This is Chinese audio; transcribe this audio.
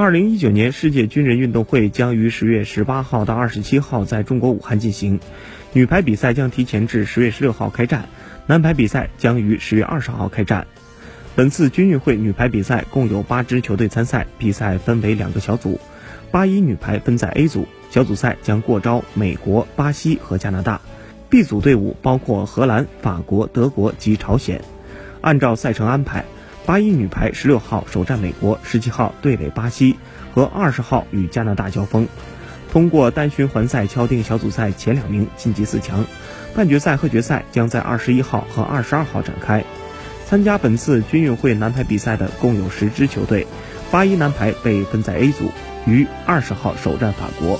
二零一九年世界军人运动会将于十月十八号到二十七号在中国武汉进行，女排比赛将提前至十月十六号开战，男排比赛将于十月二十号开战。本次军运会女排比赛共有八支球队参赛，比赛分为两个小组，八一女排分在 A 组，小组赛将过招美国、巴西和加拿大。B 组队伍包括荷兰、法国、德国及朝鲜。按照赛程安排，八一女排十六号首战美国，十七号对垒巴西，和二十号与加拿大交锋。通过单循环赛敲定小组赛前两名晋级四强，半决赛和决赛将在二十一号和二十二号展开。参加本次军运会男排比赛的共有十支球队，八一男排被分在 A 组，于二十号首战法国。